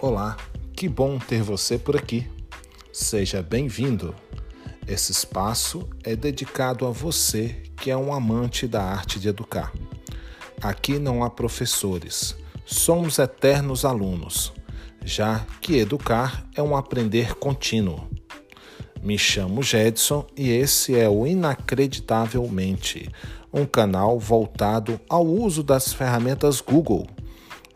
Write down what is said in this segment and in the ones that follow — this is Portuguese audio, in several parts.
Olá, que bom ter você por aqui. Seja bem-vindo. Esse espaço é dedicado a você que é um amante da arte de educar. Aqui não há professores, somos eternos alunos, já que educar é um aprender contínuo. Me chamo Jedson e esse é o Inacreditavelmente, um canal voltado ao uso das ferramentas Google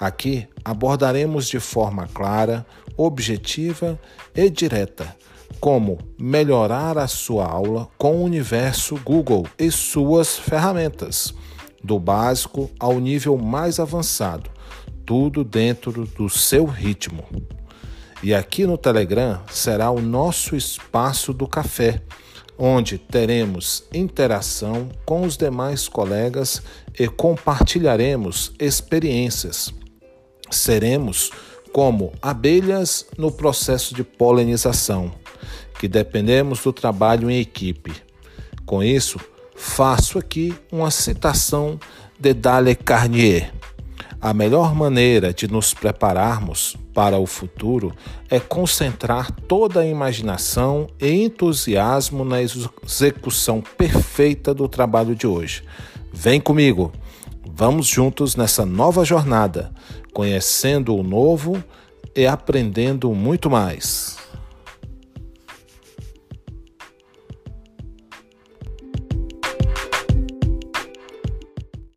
Aqui abordaremos de forma clara, objetiva e direta como melhorar a sua aula com o universo Google e suas ferramentas, do básico ao nível mais avançado, tudo dentro do seu ritmo. E aqui no Telegram será o nosso espaço do café, onde teremos interação com os demais colegas e compartilharemos experiências seremos como abelhas no processo de polinização, que dependemos do trabalho em equipe. Com isso, faço aqui uma citação de Dale Carnier. A melhor maneira de nos prepararmos para o futuro é concentrar toda a imaginação e entusiasmo na execução perfeita do trabalho de hoje. Vem comigo! Vamos juntos nessa nova jornada, conhecendo o novo e aprendendo muito mais.